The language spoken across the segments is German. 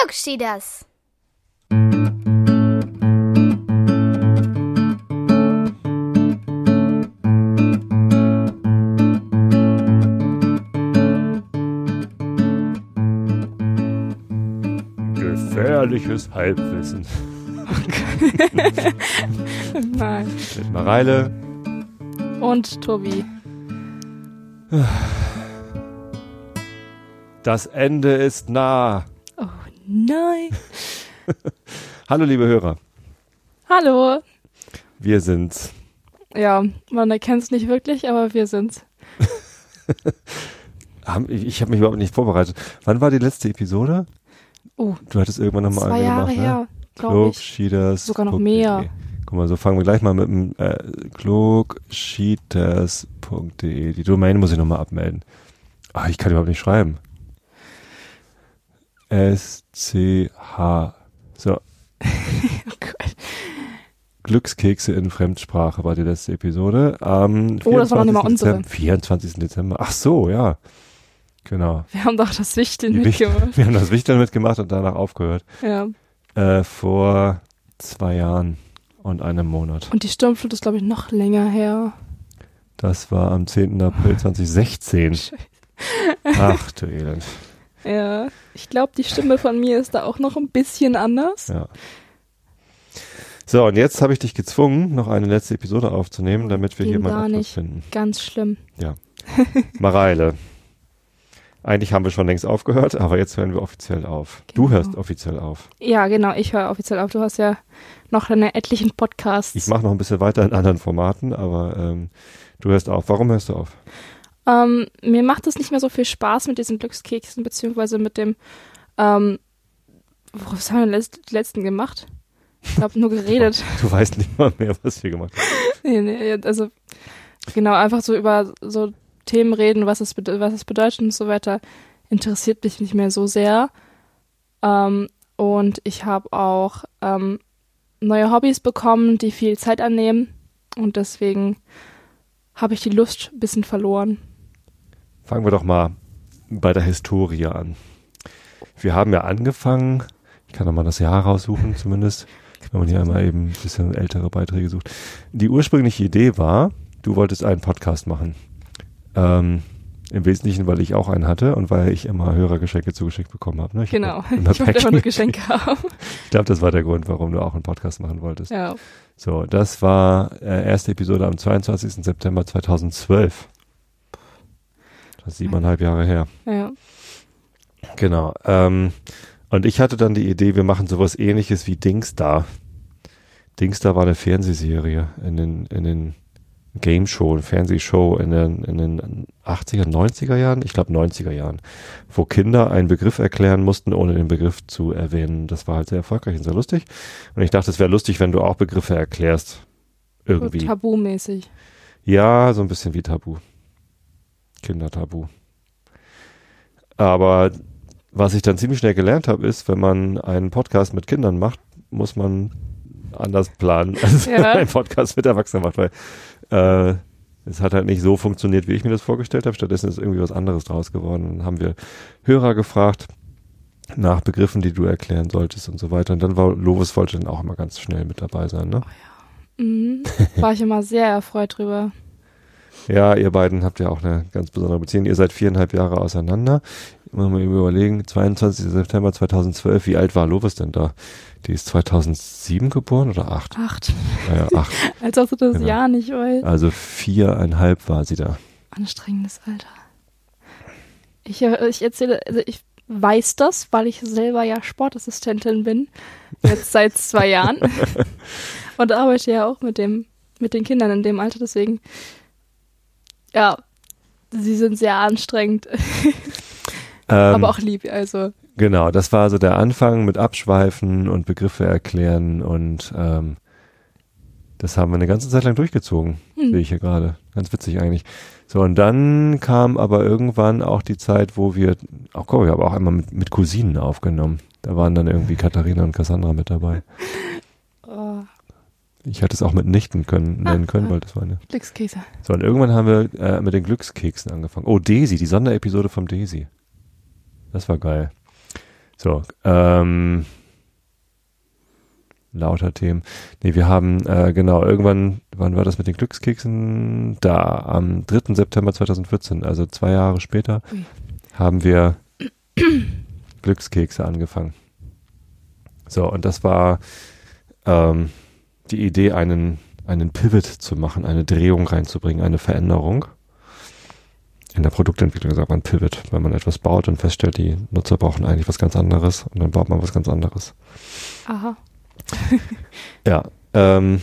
Glücksschieders. Gefährliches Halbwissen. Nein. Mit Mareile. Und Tobi. Das Ende ist nah. Nein. Hallo, liebe Hörer. Hallo. Wir sind's. Ja, man erkennt es nicht wirklich, aber wir sind's. Ich habe mich überhaupt nicht vorbereitet. Wann war die letzte Episode? Oh, Du hattest irgendwann nochmal zwei eine Jahre gemacht, ne? her, glaube ich. Klugschieders. Sogar noch mehr. Guck mal, so fangen wir gleich mal mit dem äh, klugschieders.de. Die Domain muss ich nochmal abmelden. Ah, ich kann überhaupt nicht schreiben. S-C-H. So, Oh Gott. Glückskekse in Fremdsprache war die letzte Episode. Am Oh, das war noch nicht mal 24. unsere. Dezember, 24. Dezember. Ach so, ja. Genau. Wir haben doch das Wichteln Die Wicht- mitgemacht. Wir haben das Wichteln mitgemacht und danach aufgehört. Ja. Äh, vor zwei Jahren und einem Monat. Und die Sturmflut ist, glaube ich, noch länger her. Das war am 10. April 2016. Ach du Elend. Ja. Ich glaube, die Stimme von mir ist da auch noch ein bisschen anders. Ja. So, und jetzt habe ich dich gezwungen, noch eine letzte Episode aufzunehmen, damit wir Ging hier mal etwas nicht. finden. Ganz schlimm. Mareile. Eigentlich haben wir schon längst aufgehört, aber jetzt hören wir offiziell auf. Du Genau. hörst offiziell auf. Ja, genau. Ich höre offiziell auf. Du hast ja noch deine etlichen Podcasts. Ich mache noch ein bisschen weiter in anderen Formaten, aber ähm, du hörst auf. Warum hörst du auf? Ähm, mir macht es nicht mehr so viel Spaß mit diesen Glückskeksen, beziehungsweise mit dem, ähm, was haben wir die letzten gemacht? Ich glaube, nur geredet. Du weißt nicht mal mehr, was wir gemacht haben. nee, nee, also, genau, einfach so über so Themen reden, was es, was es bedeutet und so weiter, interessiert mich nicht mehr so sehr. Ähm, und ich habe auch ähm, neue Hobbys bekommen, die viel Zeit annehmen. Und deswegen habe ich die Lust ein bisschen verloren. Fangen wir doch mal bei der Historie an. Wir haben ja angefangen, ich kann noch mal das Jahr raussuchen zumindest, wenn man hier einmal eben ein bisschen ältere Beiträge sucht. Die ursprüngliche Idee war, du wolltest einen Podcast machen. Ähm, Im Wesentlichen, weil ich auch einen hatte und weil ich immer Hörergeschenke zugeschickt bekommen habe. Ne? Ich hab Genau. immer Ich wollte immer nur. Geschenke haben. Ich glaube, das war der Grund, warum du auch einen Podcast machen wolltest. Ja. So, das war äh, erste Episode am 22. September 2012. Siebeneinhalb Jahre her. Ja. Genau. Ähm, und ich hatte dann die Idee, wir machen sowas ähnliches wie Dingstar. Dingstar war eine Fernsehserie in den, in den Game Show, eine Fernsehshow in den, in den 80er, 90er Jahren, ich glaube 90er Jahren, wo Kinder einen Begriff erklären mussten, ohne den Begriff zu erwähnen. Das war halt sehr erfolgreich und sehr lustig. Und ich dachte, es wäre lustig, wenn du auch Begriffe erklärst. So Irgendwie. tabumäßig. Ja, so ein bisschen wie Tabu. Kindertabu. Aber was ich dann ziemlich schnell gelernt habe, ist, wenn man einen Podcast mit Kindern macht, muss man anders planen, als wenn man Ja. einen Podcast mit Erwachsenen macht, weil äh, es hat halt nicht so funktioniert, wie ich mir das vorgestellt habe. Stattdessen ist irgendwie was anderes draus geworden. Dann haben wir Hörer gefragt nach Begriffen, die du erklären solltest und so weiter. Und dann war Lovis wollte dann auch immer ganz schnell mit dabei sein, ne? Mhm. War ich immer sehr erfreut drüber. Ja, ihr beiden habt ja auch eine ganz besondere Beziehung. Ihr seid viereinhalb Jahre auseinander. Muss man eben überlegen, 22. September 2012, wie alt war Lovis denn da? Die ist 2007 geboren oder acht? Acht. Naja, acht. Als ob du das Genau. Jahr nicht weißt. Also viereinhalb war sie da. Anstrengendes Alter. Ich, äh, ich erzähle, also ich weiß das, weil ich selber ja Sportassistentin bin. Jetzt seit zwei Jahren. Und arbeite ja auch mit dem, mit den Kindern in dem Alter, deswegen. Ja, sie sind sehr anstrengend, Ähm, aber auch lieb, also. Genau, das war so der Anfang mit Abschweifen und Begriffe erklären und ähm, das haben wir eine ganze Zeit lang durchgezogen, Hm. sehe ich hier gerade. Ganz witzig eigentlich. So, und dann kam aber irgendwann auch die Zeit, wo wir, auch guck, wir haben auch einmal mit, mit Cousinen aufgenommen. Da waren dann irgendwie Katharina und Cassandra mit dabei. Oh, Ich hätte es auch mit Nichten können, nennen können, weil das war eine. Glückskäse. So, und irgendwann haben wir äh, mit den Glückskeksen angefangen. Oh, Daisy, die Sonderepisode vom Daisy. Das war geil. So, ähm, lauter Themen. Nee, wir haben, äh, genau, irgendwann, wann war das mit den Glückskeksen? Da, am 3. September 2014, also zwei Jahre später, Ui. haben wir Glückskekse angefangen. So, und das war ähm, die Idee, einen, einen Pivot zu machen, eine Drehung reinzubringen, eine Veränderung. In der Produktentwicklung sagt man Pivot, wenn man etwas baut und feststellt, die Nutzer brauchen eigentlich was ganz anderes und dann baut man was ganz anderes. Aha. Ja, ähm,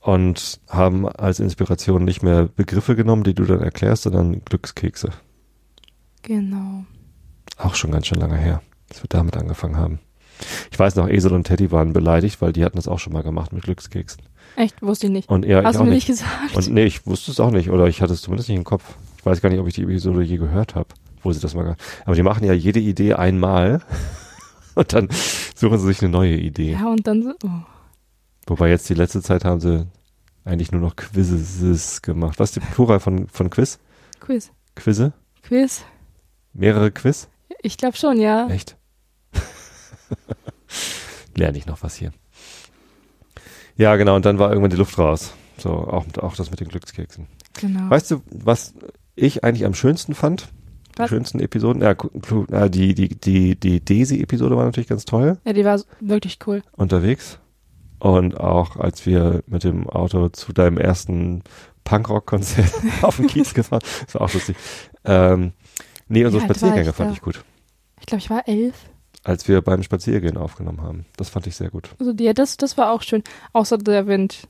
und haben als Inspiration nicht mehr Begriffe genommen, die du dann erklärst, sondern Glückskekse. Genau. Auch schon ganz schön lange her, dass wir damit angefangen haben. Ich weiß noch, Esel und Teddy waren beleidigt, weil die hatten das auch schon mal gemacht mit Glückskeksen. Echt? Wusste ich nicht. Und er, Hast ich du auch mir nicht. gesagt? Und nee, ich wusste es auch nicht, oder ich hatte es zumindest nicht im Kopf. Ich weiß gar nicht, ob ich die Episode je gehört habe, wo sie das mal. Aber die machen ja jede Idee einmal und dann suchen sie sich eine neue Idee. ja, und dann so. Oh. Wobei jetzt die letzte Zeit haben sie eigentlich nur noch Quizzes gemacht. Was ist die Plural von, von Quiz? Quiz. Quizze? Quiz? Mehrere Quiz? Ich glaube schon, ja. Echt? Lerne ich noch was hier. Ja, genau, und dann war irgendwann die Luft raus. So, auch, auch das mit den Glückskeksen. Genau. Weißt du, was ich eigentlich am schönsten fand? Die Was? schönsten Episoden? Ja, die, die, die, die Daisy-Episode war natürlich ganz toll Ja, die war wirklich cool. unterwegs. Und auch als wir mit dem Auto zu deinem ersten Punkrock-Konzert auf dem Kiez gefahren, das war auch lustig. Ähm, nee, unsere war Spaziergänge fand da? ich gut. Ich glaube, ich war elf. Als wir beim Spaziergehen aufgenommen haben. Das fand ich sehr gut. Also die, das, das war auch schön. Außer der Wind.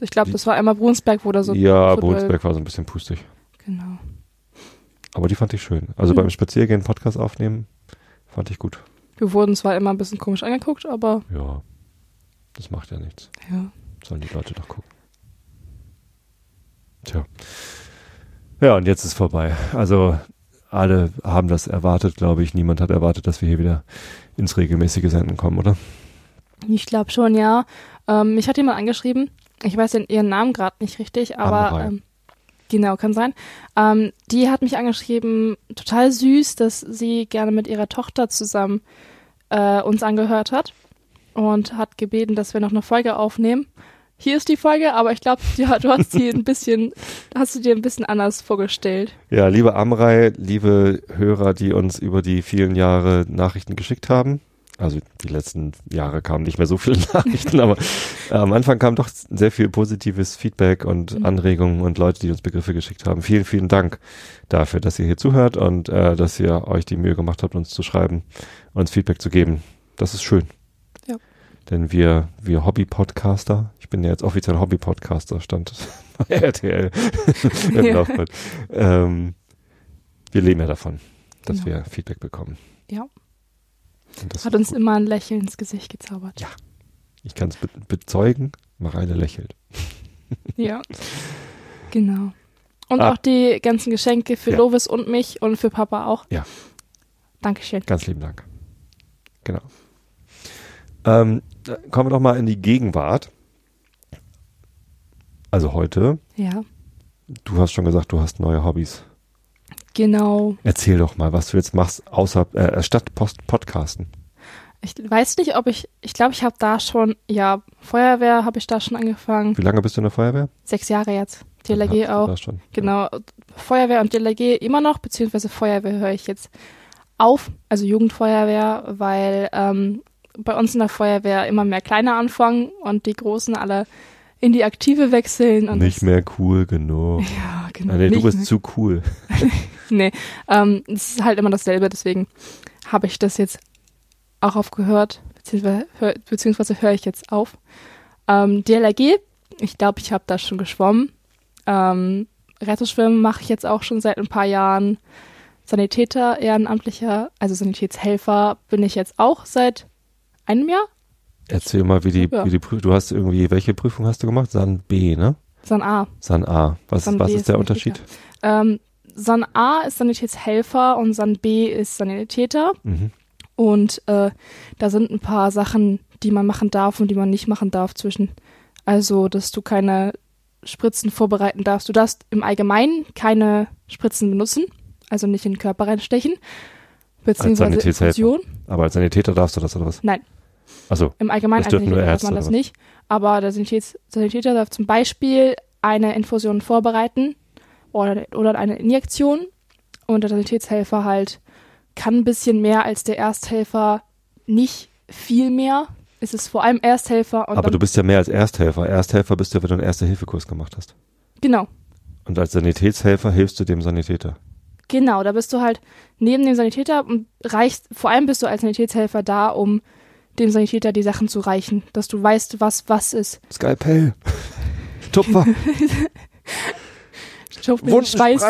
Ich glaube, das war einmal Brunsberg, wo da so. ja, so Bohnsberg war so ein bisschen pustig. Genau. Aber die fand ich schön. Also Hm. beim Spaziergehen Podcast aufnehmen, fand ich gut. Wir wurden zwar immer ein bisschen komisch angeguckt, aber Ja, das macht ja nichts. ja. Sollen die Leute doch gucken. Tja. Ja, und jetzt ist vorbei. Also alle haben das erwartet, glaube ich. Niemand hat erwartet, dass wir hier wieder ins regelmäßige Senden kommen, oder? Ich glaube schon, ja. Ähm, mich hat jemand angeschrieben. Ich weiß den, ihren Namen gerade nicht richtig, aber ähm, genau, kann sein. Ähm, die hat mich angeschrieben, total süß, dass sie gerne mit ihrer Tochter zusammen äh, uns angehört hat und hat gebeten, dass wir noch eine Folge aufnehmen. Hier ist die Folge, aber ich glaube, ja, du hast die ein bisschen, hast du dir ein bisschen anders vorgestellt. Ja, liebe Amrei, liebe Hörer, die uns über die vielen Jahre Nachrichten geschickt haben. Also die letzten Jahre kamen nicht mehr so viele Nachrichten, aber äh, am Anfang kam doch sehr viel positives Feedback und Mhm. Anregungen und Leute, die uns Begriffe geschickt haben. Vielen, vielen Dank dafür, dass ihr hier zuhört und äh, dass ihr euch die Mühe gemacht habt, uns zu schreiben, uns Feedback zu geben. Das ist schön. Ja. Denn wir, wir Hobby-Podcaster, ich bin ja jetzt offiziell Hobby-Podcaster, stand bei RTL im Ja. Ähm, wir leben ja davon, dass Genau. wir Feedback bekommen. Ja. Hat uns gut. immer ein Lächeln ins Gesicht gezaubert. Ich kann es be bezeugen, Mareile lächelt. Ja. Genau. Und Ah. auch die ganzen Geschenke für Ja. Lovis und mich und für Papa auch. Ja. Dankeschön. Ganz lieben Dank. Genau. Ähm, kommen wir doch mal in die Gegenwart. Also heute, Ja. du hast schon gesagt, du hast neue Hobbys. Genau. Erzähl doch mal, was du jetzt machst, außer äh, statt Post Podcasten. Ich weiß nicht, ob ich, ich glaube, ich habe da schon, ja, Feuerwehr habe ich da schon angefangen. Wie lange bist du in der Feuerwehr? Sechs Jahre jetzt. Du auch. schon. Genau. Feuerwehr und DLRG immer noch, beziehungsweise Feuerwehr höre ich jetzt auf, also Jugendfeuerwehr, weil ähm, bei uns in der Feuerwehr immer mehr Kleine anfangen und die Großen alle in die Aktive wechseln. Und Nicht mehr cool genug. Ja, genau. Ah, nee, du bist zu cool. Nee, ähm, es ist halt immer dasselbe, deswegen habe ich das jetzt auch aufgehört, beziehungsweise, hör, beziehungsweise höre ich jetzt auf. Ähm, DLRG, ich glaube, ich habe da schon geschwommen. Ähm, Rettungsschwimmen mache ich jetzt auch schon seit ein paar Jahren. Sanitäter, ehrenamtlicher, also Sanitätshelfer bin ich jetzt auch seit einem Jahr. Erzähl mal, wie die, Ja. wie die Prüfung, du hast irgendwie, welche Prüfung hast du gemacht? San B, ne? San A. San A. Was, San was ist ist der. Unterschied? Ähm, San A ist Sanitätshelfer und San B ist Sanitäter. Mhm. Und äh, da sind ein paar Sachen, die man machen darf und die man nicht machen darf zwischen. Also, dass du keine Spritzen vorbereiten darfst. Du darfst im Allgemeinen keine Spritzen benutzen, also nicht in den Körper reinstechen. beziehungsweise Sanitätshelfer. Infusion. Aber als Sanitäter darfst du das oder was? Nein. Also, Im Allgemeinen Das dürfen nur Ärzte man das nicht. Aber der Sanitäter darf zum Beispiel eine Infusion vorbereiten oder, oder eine Injektion. Und der Sanitätshelfer halt kann ein bisschen mehr als der Ersthelfer, nicht viel mehr. Es ist vor allem Ersthelfer und aber du bist ja mehr als Ersthelfer. Ersthelfer bist du, wenn du einen Erste-Hilfe-Kurs gemacht hast. genau, Und als Sanitätshelfer hilfst du dem Sanitäter. genau, da bist du halt neben dem Sanitäter und reichst, vor allem bist du als Sanitätshelfer da, um dem Sanitäter die Sachen zu reichen, dass du weißt, was was ist. Skalpell. Tupfer. Mit Schweiß.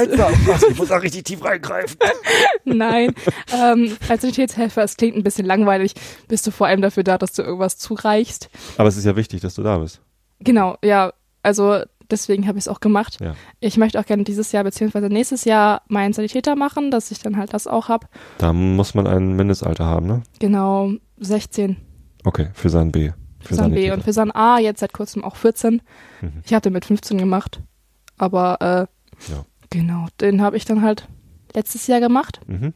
Ich muss da richtig tief reingreifen. Nein. ähm, als Sanitätshelfer, es klingt ein bisschen langweilig, bist du vor allem dafür da, dass du irgendwas zureichst. Aber es ist ja wichtig, dass du da bist. Genau, ja. Also deswegen habe ich es auch gemacht. Ja. Ich möchte auch gerne dieses Jahr beziehungsweise nächstes Jahr meinen Sanitäter machen, dass ich dann halt das auch habe. Da muss man ein Mindestalter haben, ne? Genau, 16 Okay, für sein B. für San B Sanitäter. und für San A jetzt seit kurzem auch 14. Mhm. Ich hatte mit 15 gemacht, aber äh, Ja. genau, den habe ich dann halt letztes Jahr gemacht. Mhm.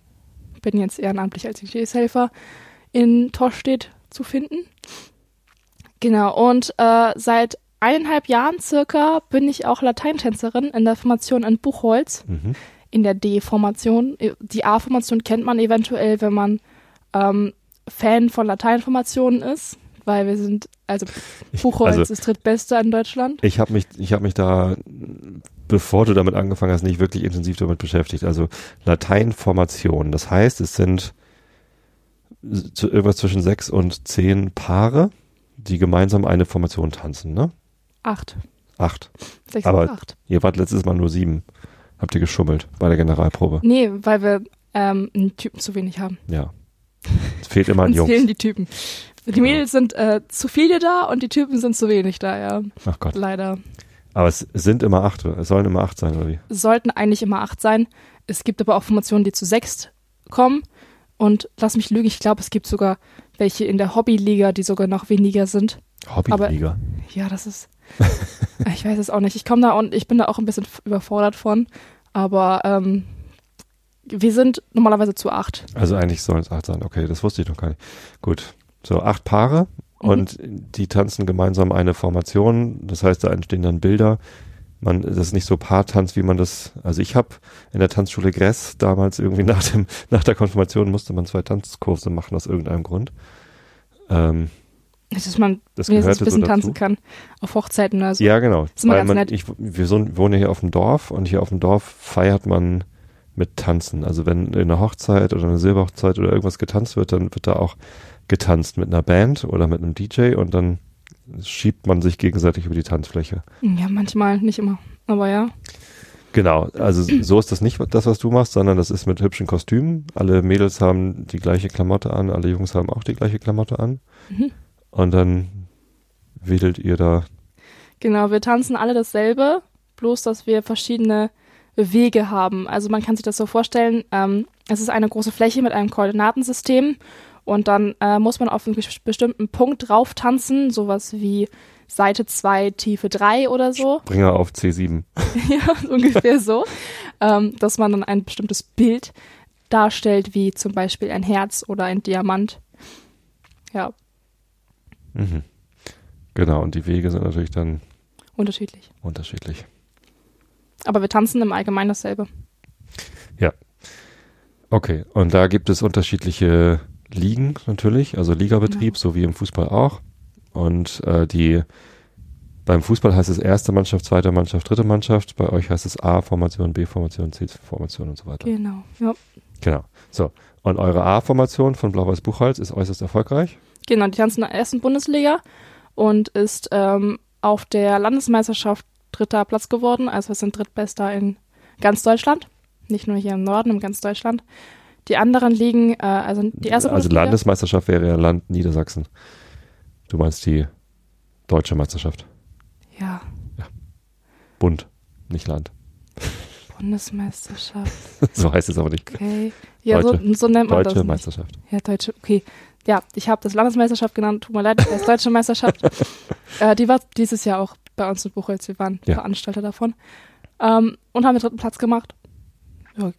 bin jetzt ehrenamtlich als Sanitätshelfer in Torstedt zu finden. Genau, und äh, seit eineinhalb Jahren circa bin ich auch Lateintänzerin in der Formation in Buchholz, Mhm. in der D-Formation. Die A-Formation kennt man eventuell, wenn man ähm, Fan von Lateinformationen ist, weil wir sind, also Buchholz Also- ist drittbeste in Deutschland. Ich habe mich, ich habe mich da, bevor du damit angefangen hast, nicht wirklich intensiv damit beschäftigt. Also Lateinformation. Das heißt, es sind irgendwas zwischen sechs und zehn Paare, die gemeinsam eine Formation tanzen, ne? Acht. Acht. Sechs Aber- acht. Ihr wart letztes Mal nur sieben. Habt ihr geschummelt bei der Generalprobe? Nee, weil wir ähm, einen Typen zu wenig haben. Ja. Es fehlt immer ein Jungs. fehlen die Typen. Die Genau. Mädels sind äh, zu viele da und die Typen sind zu wenig da, ja. Ach Gott. Leider. Aber es sind immer acht, es sollen immer acht sein, oder wie? Es sollten eigentlich immer acht sein. Es gibt aber auch Formationen, die zu sechs kommen. Und lass mich lügen, ich glaube, es gibt sogar welche in der Hobbyliga, die sogar noch weniger sind. Hobbyliga. Ja, das ist. ich weiß es auch nicht. Ich komme da und ich bin da auch ein bisschen überfordert von. Aber ähm, wir sind normalerweise zu acht. Also eigentlich sollen es acht sein. Okay, das wusste ich noch gar nicht. Gut. So, acht Paare Mhm. und die tanzen gemeinsam eine Formation. Das heißt, da entstehen dann Bilder. Man, das ist nicht so Paartanz, wie man das, also ich habe in der Tanzschule Gress damals irgendwie nach dem, nach der Konfirmation musste man zwei Tanzkurse machen aus irgendeinem Grund. Ähm, Dass man das wenigstens ein so bisschen dazu. tanzen kann. Auf Hochzeiten oder so. Ja, genau. Ist immer Weil ganz man, nett. ich, wir so, wohnen hier auf dem Dorf und hier auf dem Dorf feiert man mit Tanzen. Also wenn in einer Hochzeit oder einer Silberhochzeit oder irgendwas getanzt wird, dann wird da auch getanzt mit einer Band oder mit einem DJ und dann schiebt man sich gegenseitig über die Tanzfläche. Ja, manchmal, nicht immer. Aber ja. Genau, also so ist das nicht das, was du machst, sondern das ist mit hübschen Kostümen. Alle Mädels haben die gleiche Klamotte an, alle Jungs haben auch die gleiche Klamotte an. Mhm. Und dann wedelt ihr da. Genau, wir tanzen alle dasselbe, bloß dass wir verschiedene Wege haben. Also man kann sich das so vorstellen, ähm, es ist eine große Fläche mit einem Koordinatensystem und dann äh, muss man auf einen bes- bestimmten Punkt drauf tanzen, sowas wie Seite 2, Tiefe 3 oder so. Bringer auf C7. ja, ungefähr so. Ähm, dass man dann ein bestimmtes Bild darstellt, wie zum Beispiel ein Herz oder ein Diamant. Ja, Mhm. Genau, und die Wege sind natürlich dann unterschiedlich. unterschiedlich. Aber wir tanzen im Allgemeinen dasselbe. Okay, und da gibt es unterschiedliche Ligen natürlich, also Ligabetrieb, Genau. so wie im Fußball auch. Und äh, die beim Fußball heißt es erste Mannschaft, zweite Mannschaft, dritte Mannschaft. Bei euch heißt es A-Formation, B-Formation, C-Formation und so weiter. Genau. Ja. Genau. So. Und eure A-Formation von Blau-Weiß Buchholz ist äußerst erfolgreich. Genau, die tanzen in der ersten Bundesliga und ist ähm, auf der Landesmeisterschaft dritter Platz geworden. Also wir sind drittbester in ganz Deutschland. Nicht nur hier im Norden, in ganz Deutschland. Die anderen liegen, äh, also die erste also Bundesliga. Landesmeisterschaft wäre ja Land Niedersachsen. Du meinst die deutsche Meisterschaft. ja, Bund, nicht Land. Bundesmeisterschaft. so heißt es aber nicht. Okay. Ja, so, Deutsche- so nennt man Deutsche das. Nicht. Meisterschaft. Ja, deutsche, okay. Ja, ich habe das Landesmeisterschaft genannt, tut mir leid, das deutsche Meisterschaft. äh, die war dieses Jahr auch bei uns in Buchholz, wir waren Ja. Veranstalter davon. Ähm, und haben den dritten Platz gemacht. Ja,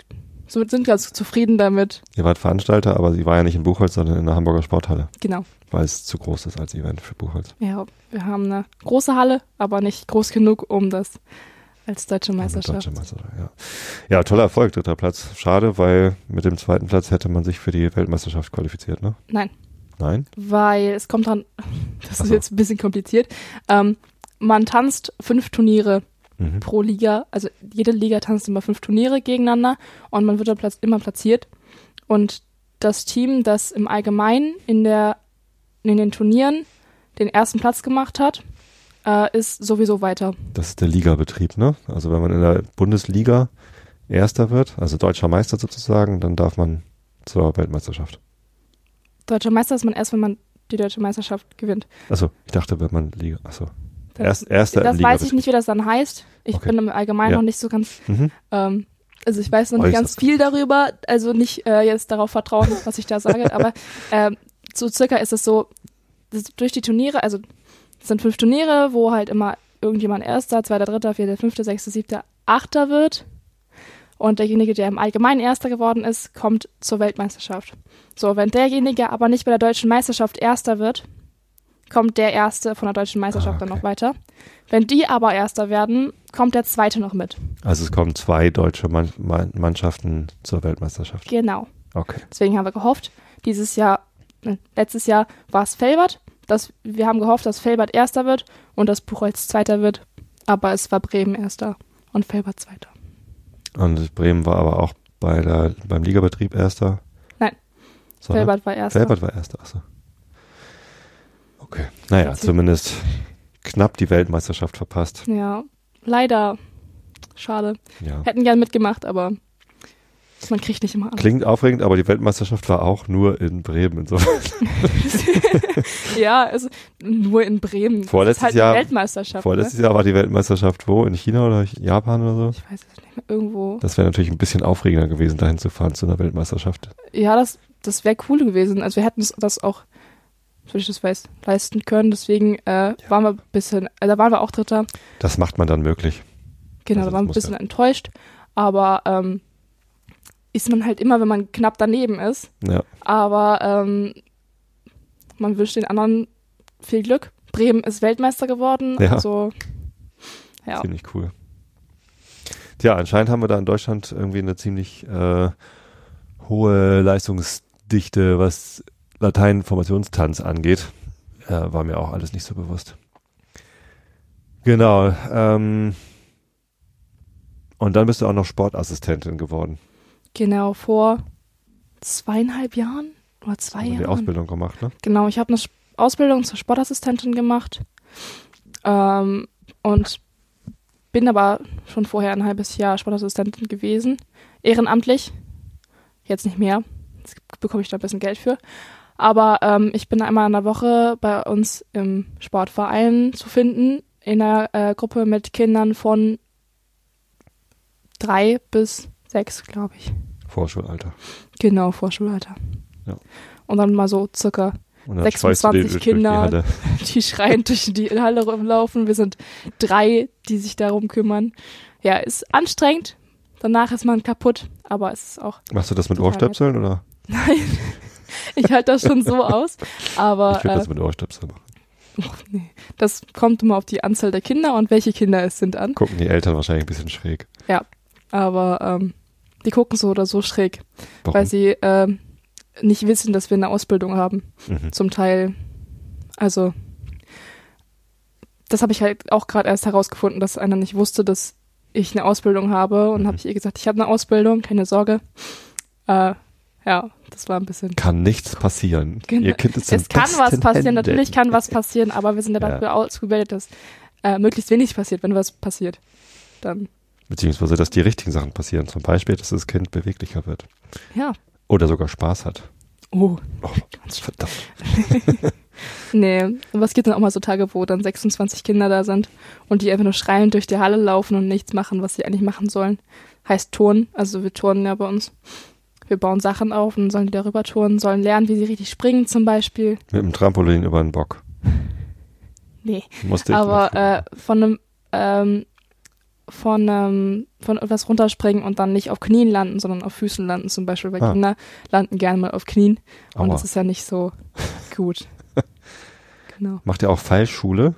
so- sind ganz zufrieden damit. Ihr wart Veranstalter, aber sie war ja nicht in Buchholz, sondern in der Hamburger Sporthalle, Genau. weil es zu groß ist als Event für Buchholz. Ja, wir haben eine große Halle, aber nicht groß genug, um das als deutsche Meisterschaft. Deutsche Meisterschaft, ja. ja, toller Erfolg, dritter Platz. Schade, weil mit dem zweiten Platz hätte man sich für die Weltmeisterschaft qualifiziert, ne? Nein, Nein? weil es kommt dran, das Ach ist so. jetzt ein bisschen kompliziert. Ähm, man tanzt fünf Turniere Mhm. pro Liga, also jede Liga tanzt immer fünf Turniere gegeneinander und man wird dann immer platziert. Und das Team, das im Allgemeinen in, der, in den Turnieren den ersten Platz gemacht hat, äh, ist sowieso weiter. Das ist der Ligabetrieb, ne? Also wenn man in der Bundesliga Erster wird, also deutscher Meister sozusagen, dann darf man zur Weltmeisterschaft. Deutscher Meister ist man erst, wenn man die deutsche Meisterschaft gewinnt. Achso, ich dachte, wenn man Liga. Achso. Das, Erst, erster das weiß ich nicht, wie das dann heißt. Ich Okay. bin im Allgemeinen Ja. noch nicht so ganz Mhm. Ähm, also ich weiß noch nicht ganz viel darüber, also nicht äh, jetzt darauf vertrauen, was ich da sage, aber ähm, so circa ist es so, durch die Turniere, also es sind fünf Turniere, wo halt immer irgendjemand Erster, Zweiter, Dritter, Vierter, Fünfter, Sechster, Siebter, Achter wird. Und derjenige, der im Allgemeinen Erster geworden ist, kommt zur Weltmeisterschaft. So, wenn derjenige aber nicht bei der deutschen Meisterschaft Erster wird, kommt der Erste von der deutschen Meisterschaft Ah, dann okay. noch weiter. Wenn die aber Erster werden, kommt der Zweite noch mit. Also es kommen zwei deutsche Mann- Mannschaften zur Weltmeisterschaft. Genau. Okay. Deswegen haben wir gehofft, dieses Jahr, äh, letztes Jahr war es Felbert. Das, wir haben gehofft, dass Felbert Erster wird und dass Buchholz Zweiter wird. Aber es war Bremen Erster und Felbert Zweiter. Und Bremen war aber auch bei der, beim Ligabetrieb Erster? Nein. Sondern Felbert war Erster. Felbert war Erster, achso. Okay. Naja, Jetzt- zumindest knapp die Weltmeisterschaft verpasst. Ja, leider. Schade. Ja. Hätten gern mitgemacht, aber man kriegt nicht immer an. Klingt aufregend, aber die Weltmeisterschaft war auch nur in Bremen. Insofern. ja, also nur in Bremen. Vorletztes halt Jahr- Weltmeisterschaft. Vorletztes Jahr war die Weltmeisterschaft wo? In China oder Japan oder so? Ne? Ich weiß es nicht mehr. Irgendwo. Das wäre natürlich ein bisschen aufregender gewesen, dahin zu fahren zu einer Weltmeisterschaft. Ja, das, das wäre cool gewesen. Also wir hätten das auch, würde ich das weiß, leisten können. Deswegen äh, waren wir ein bisschen, äh, da waren wir auch Dritter. Das macht man dann möglich. Genau, Also da waren wir ein bisschen enttäuscht. Aber ähm, ist man halt immer, wenn man knapp daneben ist. Ja. Aber ähm, man wünscht den anderen viel Glück. Bremen ist Weltmeister geworden. Ja. Also, ja. Ziemlich cool. Tja, anscheinend haben wir da in Deutschland irgendwie eine ziemlich äh, hohe Leistungsdichte, was Latein-Formationstanz angeht. Äh, war mir auch alles nicht so bewusst. Genau. Ähm, und dann bist du auch noch Sportassistentin geworden. Genau, vor zweieinhalb Jahren oder zwei Also die Jahren. Ausbildung gemacht, ne? Genau, ich habe eine Ausbildung zur Sportassistentin gemacht ähm, und bin aber schon vorher ein halbes Jahr Sportassistentin gewesen, ehrenamtlich. Jetzt nicht mehr, jetzt bekomme ich da ein bisschen Geld für. Aber ähm, ich bin einmal in der Woche bei uns im Sportverein zu finden, in einer äh, Gruppe mit Kindern von drei bis sechs, glaube ich. Vorschulalter. Genau, Vorschulalter. Ja. Und dann mal so circa Und dann schweißt du 26 die durch Kinder. Die die schreiend durch die Halle rumlaufen. Wir sind drei, die sich darum kümmern. Ja, ist anstrengend. Danach ist man kaputt, aber es ist auch, Machst du das mit Ohrstöpseln oder? nein, ich halte das schon so aus, aber ich würde äh, das mit Ohrstöpseln machen. och, nee, das kommt immer auf die Anzahl der Kinder und welche Kinder es sind an. Gucken die Eltern wahrscheinlich ein bisschen schräg. Aber ähm, die gucken so oder so schräg, Warum? weil sie ähm, nicht wissen, dass wir eine Ausbildung haben. mhm. zum Teil. Also, das habe ich halt auch gerade erst herausgefunden, dass einer nicht wusste, dass ich eine Ausbildung habe. Und Mhm. habe ich ihr gesagt, ich habe eine Ausbildung, keine Sorge. Äh, ja, das war ein bisschen. Kann nichts passieren. Genau. Ihr Kind ist Es kann was passieren, Händen. natürlich kann was passieren, aber wir sind ja Ja. dafür ausgebildet, dass äh, möglichst wenig passiert. Wenn was passiert, dann Beziehungsweise, dass die richtigen Sachen passieren. Zum Beispiel, dass das Kind beweglicher wird. ja. Oder sogar Spaß hat. Oh, Oh, ganz verdammt. Nee, aber es gibt dann auch mal so Tage, wo dann 26 Kinder da sind und die einfach nur schreiend durch die Halle laufen und nichts machen, was sie eigentlich machen sollen. Heißt Turnen, also wir turnen ja bei uns. Wir bauen Sachen auf und sollen die darüber turnen, sollen lernen, wie sie richtig springen zum Beispiel. Mit dem Trampolin über den Bock. Nee, Musste ich aber äh, von einem ähm, von, ähm, von etwas runterspringen und dann nicht auf Knien landen, sondern auf Füßen landen zum Beispiel, weil Ah. Kinder landen gerne mal auf Knien und Aua. das ist ja nicht so gut. genau. Macht ihr auch Fallschule?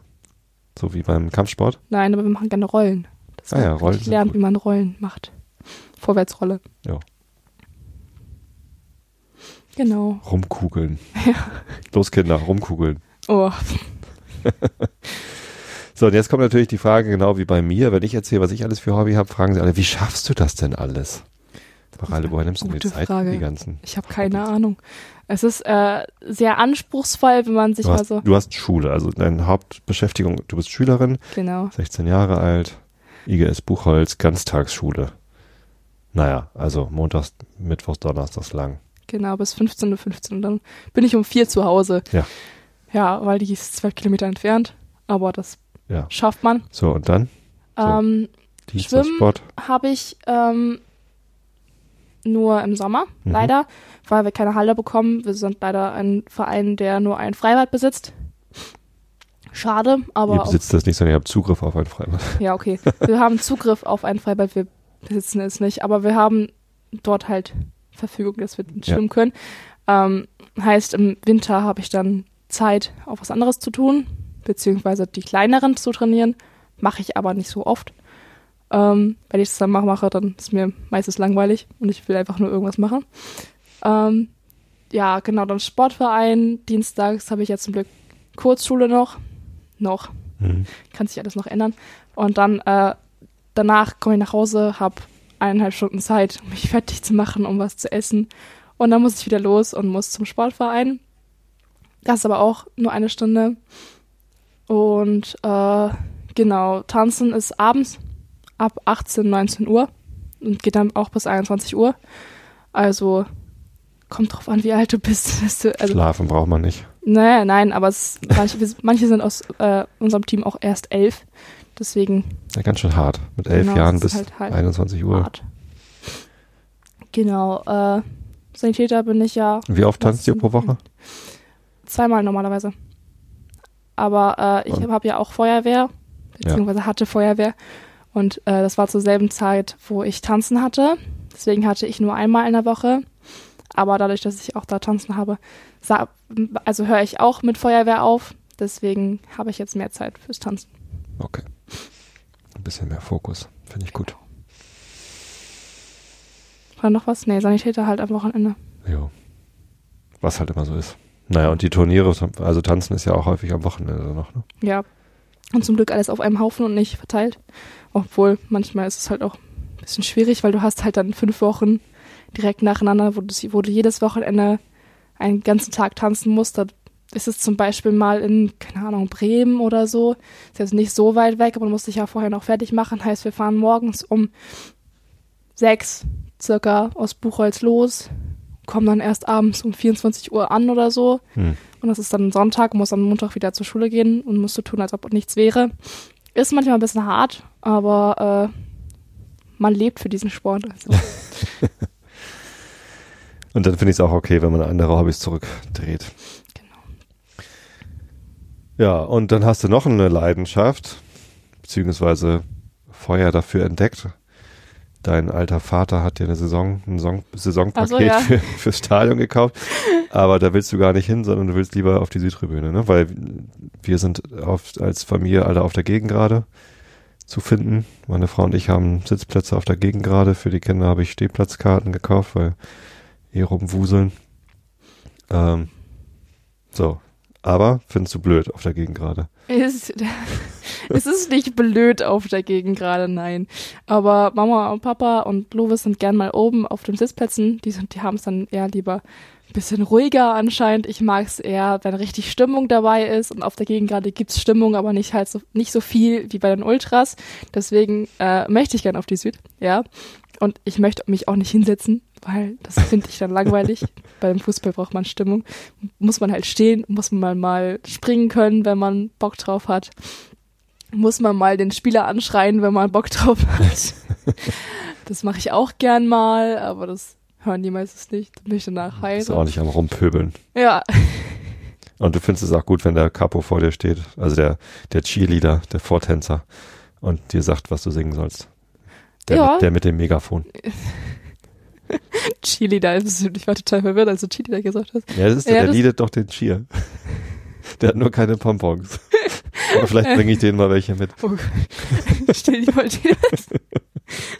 So wie beim Kampfsport? Nein, aber wir machen gerne Rollen. Das Ah ja, Rollen lernt, gut. wie man Rollen macht. Vorwärtsrolle. Ja. Genau. Rumkugeln. Los Kinder, rumkugeln. Oh, So, und jetzt kommt natürlich die Frage, genau wie bei mir, wenn ich erzähle, was ich alles für Hobby habe, fragen sie alle, wie schaffst du das denn alles? Mareile, woher nimmst du gute Zeit Frage. die ganzen? ich habe keine Ahnung. Es ist äh, sehr anspruchsvoll, wenn man sich Du mal hast, so. du hast Schule, also deine Hauptbeschäftigung, du bist Schülerin, Genau. 16 Jahre alt, IGS Buchholz, Ganztagsschule. Naja, also montags, mittwochs, donnerstags lang. Genau, bis 15.15 Uhr. 15. Und dann bin ich um vier zu Hause. Ja. Ja, weil die ist zwölf Kilometer entfernt, aber das Ja. schafft man. So, und dann? So. Ähm, Dienstagssport. Habe ich ähm, nur im Sommer, Mhm. leider, weil wir keine Halle bekommen. Wir sind leider ein Verein, der nur ein Freibad besitzt. Schade, aber Ihr besitzt das nicht, sondern ihr habt Zugriff auf ein Freibad. ja, okay. Wir haben Zugriff auf ein Freibad, wir besitzen es nicht, aber wir haben dort halt Verfügung, dass wir Ja. schwimmen können. Ähm, heißt, im Winter habe ich dann Zeit, auch was anderes zu tun, beziehungsweise die kleineren zu trainieren. Mache ich aber nicht so oft. Ähm, wenn ich das dann mache, dann ist mir meistens langweilig und ich will einfach nur irgendwas machen. Ähm, ja, genau, dann Sportverein. Dienstags habe ich jetzt zum Glück Kurzschule noch. Noch Mhm. kann sich alles noch ändern. Und dann äh, danach komme ich nach Hause, habe eineinhalb Stunden Zeit, um mich fertig zu machen, um was zu essen. Und dann muss ich wieder los und muss zum Sportverein. Das ist aber auch nur eine Stunde. Und äh, genau, tanzen ist abends ab 18, 19 Uhr und geht dann auch bis 21 Uhr. Also kommt drauf an, wie alt du bist. Also, Schlafen braucht man nicht. Nein, nein, aber es, manche, manche sind aus äh, unserem Team auch erst elf. Deswegen Ja, ganz schön hart. Mit elf Genau, Jahren bis halt halt 21 Uhr. hart. Genau. Äh, Sanitäter bin ich ja Wie oft tanzt ihr pro Woche? zweimal normalerweise. Aber äh, ich habe ja auch Feuerwehr, beziehungsweise hatte Feuerwehr. Und äh, das war zur selben Zeit, wo ich tanzen hatte. Deswegen hatte ich nur einmal in der Woche. Aber dadurch, dass ich auch da tanzen habe, sa- also höre ich auch mit Feuerwehr auf. Deswegen habe ich jetzt mehr Zeit fürs Tanzen. Okay. Ein bisschen mehr Fokus. Finde ich gut. War noch was? Nee, Sanitäter halt am Wochenende. Jo. Was halt immer so ist. Naja, und die Turniere, also tanzen ist ja auch häufig am Wochenende noch, ne? Ja. Und zum Glück alles auf einem Haufen und nicht verteilt. Obwohl, manchmal ist es halt auch ein bisschen schwierig, weil du hast halt dann fünf Wochen direkt nacheinander, wo du, wo du jedes Wochenende einen ganzen Tag tanzen musst. Da ist es zum Beispiel mal in, keine Ahnung, Bremen oder so. Ist jetzt nicht so weit weg, aber man muss sich ja vorher noch fertig machen. Heißt, wir fahren morgens um sechs circa aus Buchholz los, kommen dann erst abends um 24 Uhr an oder so. Hm. Und das ist dann Sonntag, muss am Montag wieder zur Schule gehen und musst so tun, als ob nichts wäre. Ist manchmal ein bisschen hart, aber äh, man lebt für diesen Sport. Also. Und dann finde ich es auch okay, wenn man andere Hobbys zurückdreht. Genau. Ja, und dann hast du noch eine Leidenschaft, beziehungsweise Feuer dafür entdeckt. Dein alter Vater hat dir eine Saison, ein Saison, Saisonpaket so, ja. für, fürs Stadion gekauft. Aber da willst du gar nicht hin, sondern du willst lieber auf die Südtribüne, ne? Weil wir sind auf, als Familie alle auf der Gegengrade zu finden. Meine Frau und ich haben Sitzplätze auf der Gegengrade. Für die Kinder habe ich Stehplatzkarten gekauft, weil eh rumwuseln. Ähm, so. Aber findest du blöd auf der Gegengrade? Es, es ist nicht blöd auf der Gegend gerade, nein. Aber Mama und Papa und Lovis sind gern mal oben auf den Sitzplätzen. Die, sind, die haben es dann eher lieber ein bisschen ruhiger anscheinend. Ich mag es eher, wenn richtig Stimmung dabei ist. Und auf der Gegend gerade gibt's Stimmung, aber nicht halt so, nicht so viel wie bei den Ultras. Deswegen äh, möchte ich gern auf die Süd, ja. Und ich möchte mich auch nicht hinsetzen, weil das finde ich dann langweilig. Beim Fußball braucht man Stimmung. Muss man halt stehen, muss man mal springen können, wenn man Bock drauf hat. Muss man mal den Spieler anschreien, wenn man Bock drauf hat. das mache ich auch gern mal, aber das hören die meistens nicht. Dann bin ich danach Ist auch nicht am Rumpöbeln. Ja, Und du findest es auch gut, wenn der Capo vor dir steht, also der, der Cheerleader, der Vortänzer, und dir sagt, was du singen sollst. Der, Ja. mit, der mit dem Megafon. Chili da, ich war total verwirrt, als du Chili da gesagt hast. Ja, das ist Ja, der, das- liedet doch den Cheer. Der hat nur keine Pompons. Aber vielleicht bringe ich denen mal welche mit. Oh. Stell dir mal die.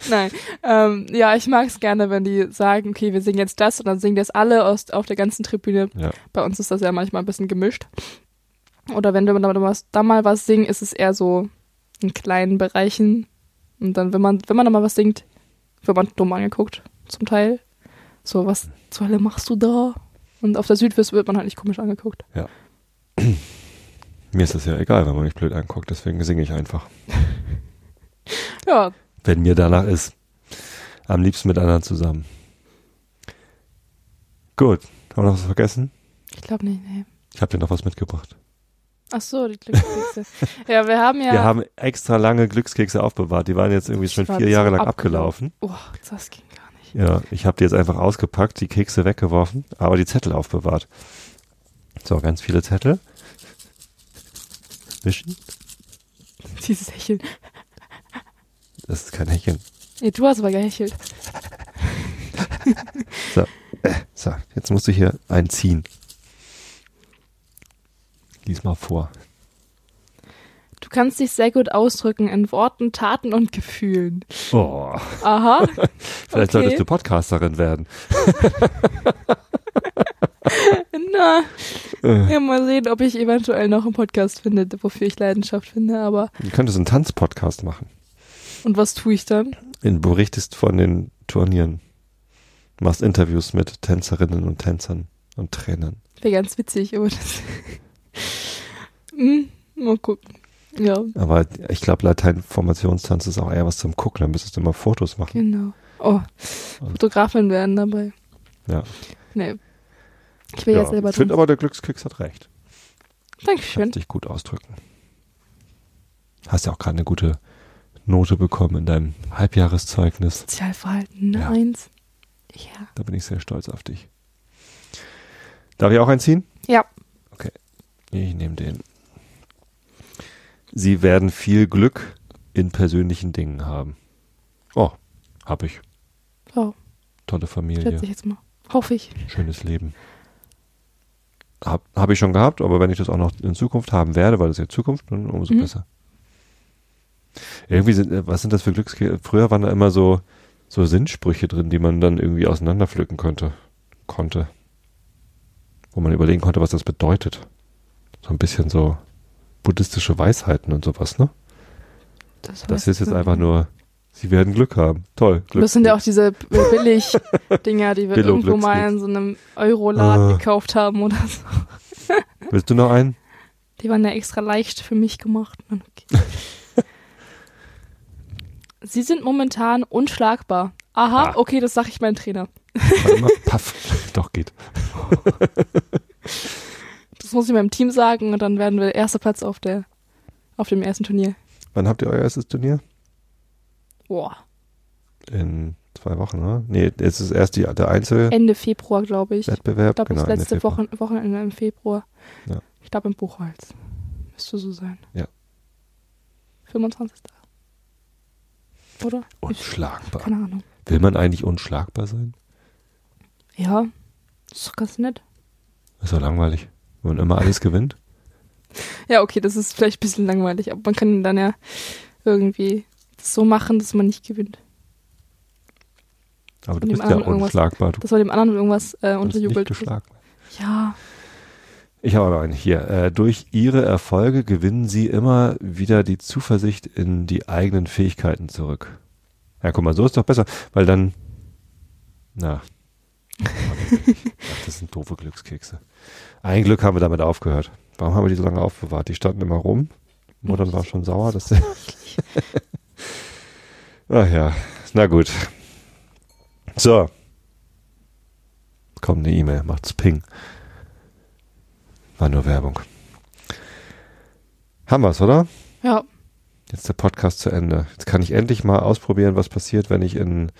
Nein. Ähm, ja, ich mag es gerne, wenn die sagen, okay, wir singen jetzt das und dann singen das alle aus, auf der ganzen Tribüne. Ja. Bei uns ist das ja manchmal ein bisschen gemischt. Oder wenn wir da mal was, da mal was singen, ist es eher so in kleinen Bereichen. Und dann, wenn man, wenn man da mal was singt, wird man dumm angeguckt, zum Teil. So, was zur Hölle machst du da? Und auf der Südwest wird man halt nicht komisch angeguckt. Mir ist das ja egal, wenn man mich blöd anguckt, deswegen singe ich einfach. Ja, Wenn mir danach ist. Am liebsten mit anderen zusammen. Gut. Haben wir noch was vergessen? ich glaube nicht, nee. Ich habe dir noch was mitgebracht. Ach so, die Glückskekse. ja, wir haben ja. Wir haben extra lange Glückskekse aufbewahrt. Die waren jetzt irgendwie schon vier Jahre lang abgelaufen. abgelaufen. Oh, das ging. Ja, ich habe die jetzt einfach ausgepackt, die Kekse weggeworfen, aber die Zettel aufbewahrt. So, ganz viele Zettel. Wischen. Dieses Hecheln. Das ist kein Hecheln. Nee, du hast aber gehechelt. So, jetzt musst du hier einziehen. Lies mal vor. Du kannst dich sehr gut ausdrücken in Worten, Taten und Gefühlen. Oh, Aha. vielleicht Okay. solltest du Podcasterin werden. Na, Äh, ja, mal sehen, ob ich eventuell noch einen Podcast finde, wofür ich Leidenschaft finde, aber. Du könntest einen Tanzpodcast machen. Und was tue ich dann? Du berichtest von den Turnieren. Machst Interviews mit Tänzerinnen und Tänzern und Trainern. Wäre ganz witzig, aber das. hm, mal gucken. Ja, Aber ich glaube, Lateinformationstanz ist auch eher was zum Gucken. Dann müsstest du mal Fotos machen. genau. Oh, Fotografin werden dabei. Ja. Nee. Ich will ja. jetzt selber ich finde aber, der Glückskeks hat recht. Dankeschön. Kannst dich gut ausdrücken. Hast ja auch gerade eine gute Note bekommen in deinem Halbjahreszeugnis. Sozialverhalten, ne? Ja. Eins. Ja. Da bin ich sehr stolz auf dich. Darf ich auch einziehen? Ja. Ich nehme den. Sie werden viel Glück in persönlichen Dingen haben. Oh, hab ich. Oh, Tolle Familie, schätze ich jetzt mal. Hoffe ich. schönes Leben. Hab, hab ich schon gehabt, aber wenn ich das auch noch in Zukunft haben werde, weil das ja Zukunft, dann umso Mhm. besser. Irgendwie sind, äh, was sind das für Glückskekse? Früher waren da immer so, so Sinnsprüche drin, die man dann irgendwie auseinanderpflücken konnte, konnte. Wo man überlegen konnte, was das bedeutet. So ein bisschen so buddhistische Weisheiten und sowas, ne? Das, Das ist jetzt nicht. einfach nur, sie werden Glück haben. Toll, Glück. Das sind ja auch diese Billig-Dinger, die wir Billo irgendwo mal in so einem Euroladen Ah. gekauft haben oder so. Willst du noch einen? Die waren ja extra leicht für mich gemacht. Okay. Sie sind momentan unschlagbar. Aha, Ah. okay, das sag ich meinem Trainer. Warte mal, Paff. Doch, geht. Das muss ich meinem Team sagen und dann werden wir erster Platz auf der auf dem ersten Turnier. Wann habt ihr euer erstes Turnier? Boah. In zwei Wochen, oder? Nee, jetzt ist erst die, der Einzelwettbewerb. Ende Februar, glaube ich. Ich genau, glaube, das Ende letzte. Wochen, Wochenende im Februar. Ja. Ich glaube im Buchholz. Müsste so sein. Ja. 25. Oder? Unschlagbar. Keine Ahnung. Will man eigentlich unschlagbar sein? Ja. Ist doch ganz nett. Ist doch langweilig. Wenn man immer alles gewinnt. Ja, okay, das ist vielleicht ein bisschen langweilig, aber man kann dann ja irgendwie das so machen, dass man nicht gewinnt. Aber du bist ja unschlagbar. Du Dass man dem anderen irgendwas äh, bist nicht unterjubelt. geschlagen. Ja. Ich habe aber einen hier. Äh, durch ihre Erfolge gewinnen sie immer wieder die Zuversicht in die eigenen Fähigkeiten zurück. Ja, guck mal, so ist doch besser, weil dann. Na. Ach, das sind doofe Glückskekse. Ein Glück haben wir damit aufgehört. Warum haben wir die so lange aufbewahrt? Die standen immer rum. Mutter war schon sauer, dass der. Ach ja, na gut. So. Kommt eine E-Mail, macht's Ping. War nur Werbung. Haben wir's, oder? Ja. Jetzt der Podcast zu Ende. Jetzt kann ich endlich mal ausprobieren, was passiert, wenn ich in,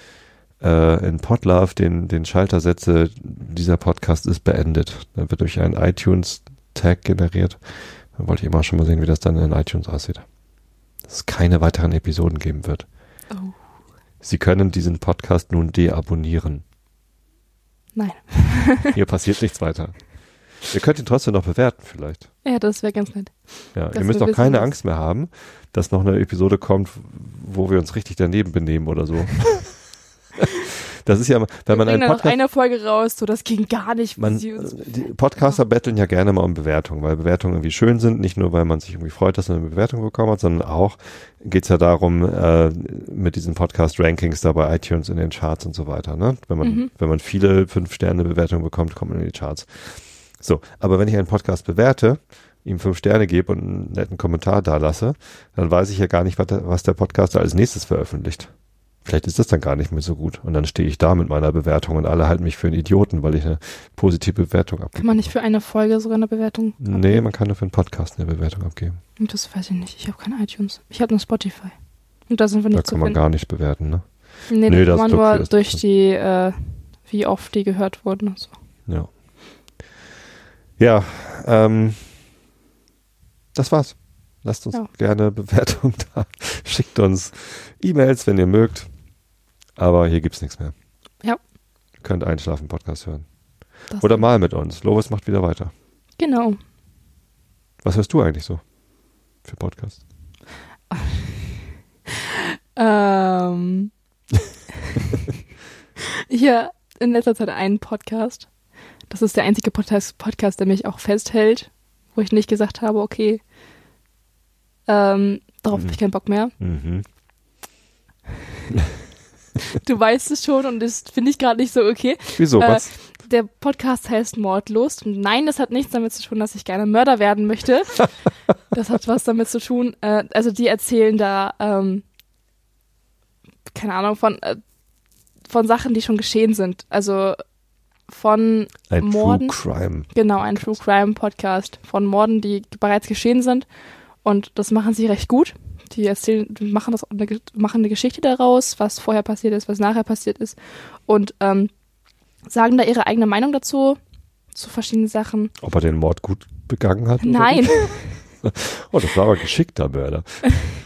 äh, in Podlove den, den Schalter setze. Dieser Podcast ist beendet. Dann wird durch einen iTunes-Tag generiert. Dann wollte ich immer schon mal sehen, wie das dann in iTunes aussieht. dass es keine weiteren Episoden geben wird. Oh. Sie können diesen Podcast nun deabonnieren. Nein. Hier passiert nichts weiter. Ihr könnt ihn trotzdem noch bewerten vielleicht. Ja, das wäre ganz nett. Ja, ihr müsst auch keine was- Angst mehr haben, dass noch eine Episode kommt, wo wir uns richtig daneben benehmen oder so. das ist ja, wenn man einen bringen dann noch Podcast, eine Folge raus, so das ging gar nicht. man, uns- die Podcaster betteln ja gerne mal um Bewertungen, weil Bewertungen irgendwie schön sind, nicht nur, weil man sich irgendwie freut, dass man eine Bewertung bekommen hat, sondern auch geht's ja darum, äh, mit diesen Podcast-Rankings da bei iTunes in den Charts und so weiter, ne? Wenn man, Mhm. wenn man viele Fünf-Sterne-Bewertungen bekommt, kommt man in die Charts. So, aber wenn ich einen Podcast bewerte, ihm fünf Sterne gebe und einen netten Kommentar da lasse, dann weiß ich ja gar nicht, was der, was der Podcaster als nächstes veröffentlicht. Vielleicht ist das dann gar nicht mehr so gut. Und dann stehe ich da mit meiner Bewertung und alle halten mich für einen Idioten, weil ich eine positive Bewertung abgebe. Kann man nicht für eine Folge sogar eine Bewertung? Nee, man kann nur für einen Podcast eine Bewertung abgeben. abgeben? Das weiß ich nicht. Ich habe kein iTunes. Ich habe nur Spotify. Und da sind wir Da nicht zu kann man finden. gar nicht bewerten, ne? nee, Nee, da das kann man nur das- durch die, äh, wie oft die gehört wurden und so. Ja. Ja, ähm, das war's. Lasst uns Ja. gerne Bewertung da. Schickt uns E-Mails, wenn ihr mögt. Aber hier gibt's nichts mehr. Ja. Ihr könnt einschlafen, Podcast hören. Das Oder mal mit uns. Lovis macht wieder weiter. Genau. Was hörst du eigentlich so für Podcast? Ähm, hier in letzter Zeit einen Podcast. Das ist der einzige Podcast, Podcast, der mich auch festhält, wo ich nicht gesagt habe, okay, ähm, darauf Mhm. habe ich keinen Bock mehr. Mhm. Du weißt es schon und das finde ich gerade nicht so okay. Wieso? Äh, was? Der Podcast heißt Mordlust. Und nein, das hat nichts damit zu tun, dass ich gerne Mörder werden möchte. das hat was damit zu tun. Äh, also die erzählen da, ähm, keine Ahnung, von, äh, von Sachen, die schon geschehen sind. Also von Ein Morden. True Crime. Genau, ein True Crime Podcast von Morden, die bereits geschehen sind. Und das machen sie recht gut. Die erzählen, machen das machen eine Geschichte daraus, was vorher passiert ist, was nachher passiert ist. Und ähm, sagen da ihre eigene Meinung dazu, zu verschiedenen Sachen. Ob er den Mord gut begangen hat? Nein? Oh, das war aber geschickter Mörder.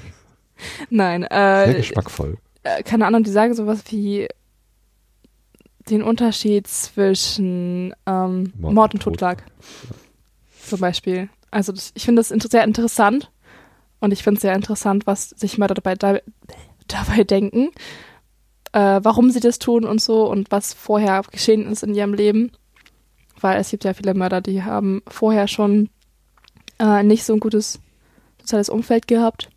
nein. Sehr Äh, geschmackvoll. äh, keine Ahnung, die sagen sowas wie den Unterschied zwischen ähm, Mord Mord, und Totschlag. Zum Beispiel. Also das, ich finde das inter sehr interessant und ich finde es sehr interessant, was sich Mörder dabei, da, dabei denken, äh, warum sie das tun und so und was vorher geschehen ist in ihrem Leben. Weil es gibt ja viele Mörder, die haben vorher schon äh, nicht so ein gutes soziales Umfeld gehabt.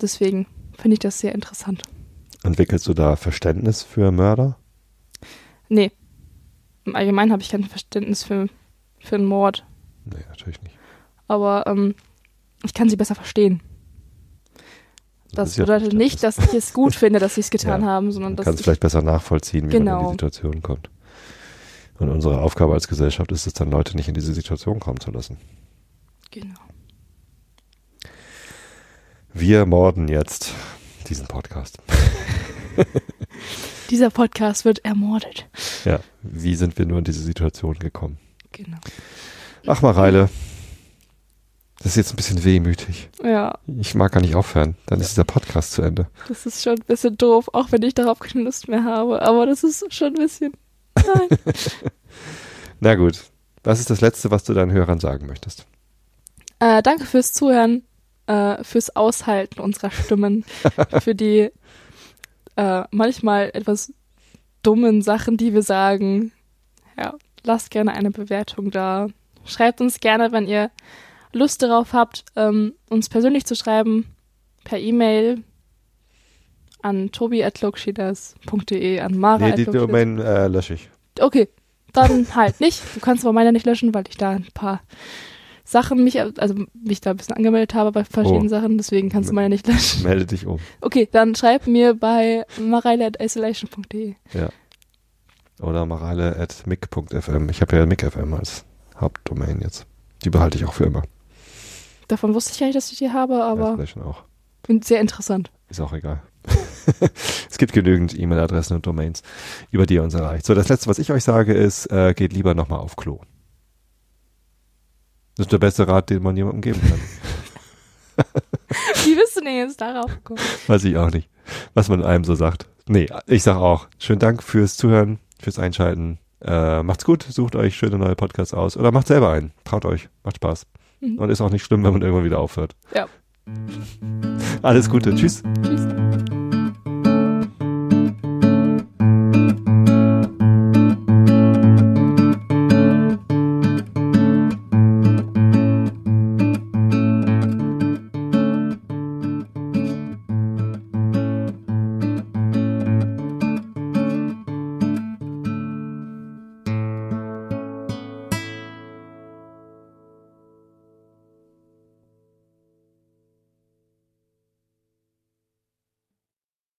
Deswegen finde ich das sehr interessant. Entwickelst du da Verständnis für Mörder? Nee. Im Allgemeinen habe ich kein Verständnis für, für einen Mord. Nee, natürlich nicht. Aber ähm, ich kann sie besser verstehen. Das, ist ja bedeutet nicht, dass ich es gut finde, dass sie es getan Ja, haben, sondern dass kann es ich, vielleicht besser nachvollziehen, wie man in Genau. die Situation kommt. Und unsere Aufgabe als Gesellschaft ist es dann, Leute nicht in diese Situation kommen zu lassen. genau. Wir morden jetzt diesen Podcast. Dieser Podcast wird ermordet. Ja, wie sind wir nur in diese Situation gekommen? Genau. Ach, Mareile, das ist jetzt ein bisschen wehmütig. Ja, Ich mag gar nicht aufhören. Dann ist dieser Podcast zu Ende. das ist schon ein bisschen doof, auch wenn ich darauf keine Lust mehr habe. Aber das ist schon ein bisschen. Nein. Na gut, was ist das Letzte, was du deinen Hörern sagen möchtest? äh, danke fürs Zuhören, äh, fürs Aushalten unserer Stimmen, für die äh, manchmal etwas dummen Sachen, die wir sagen. Ja, lasst gerne eine Bewertung da. Schreibt uns gerne, wenn ihr Lust darauf habt, ähm, uns persönlich zu schreiben, per E-Mail an tobi.lokschidas.de, an mara. Nee, die Domain äh, lösche ich. Okay, dann halt nicht. Du kannst aber meine nicht löschen, weil ich da ein paar Sachen mich, also mich da ein bisschen angemeldet habe bei verschiedenen Oh. Sachen, deswegen kannst du meine nicht löschen. Melde dich um. Okay, dann schreib mir bei mareile.isolation.de. Oder mareile at mic.fm. Ich habe ja mic.fm als Hauptdomain jetzt. Die behalte ich auch für immer. Davon wusste ich ja nicht, dass ich die habe, aber ja, auch. sehr interessant. Ist auch egal. es gibt genügend E-Mail-Adressen und Domains, über die ihr uns erreicht. So, das Letzte, was ich euch sage, ist, äh, geht lieber nochmal auf Klo. Das ist der beste Rat, den man jemandem geben kann. Wie bist du denn jetzt darauf gekommen? Weiß ich auch nicht, was man einem so sagt. Nee, ich sag auch, schönen Dank fürs Zuhören, fürs Einschalten. Äh, macht's gut, sucht euch schöne neue Podcasts aus oder macht selber einen. Traut euch, macht Spaß. Und ist auch nicht schlimm, wenn man irgendwann wieder aufhört. Ja. Alles Gute. Tschüss. Tschüss.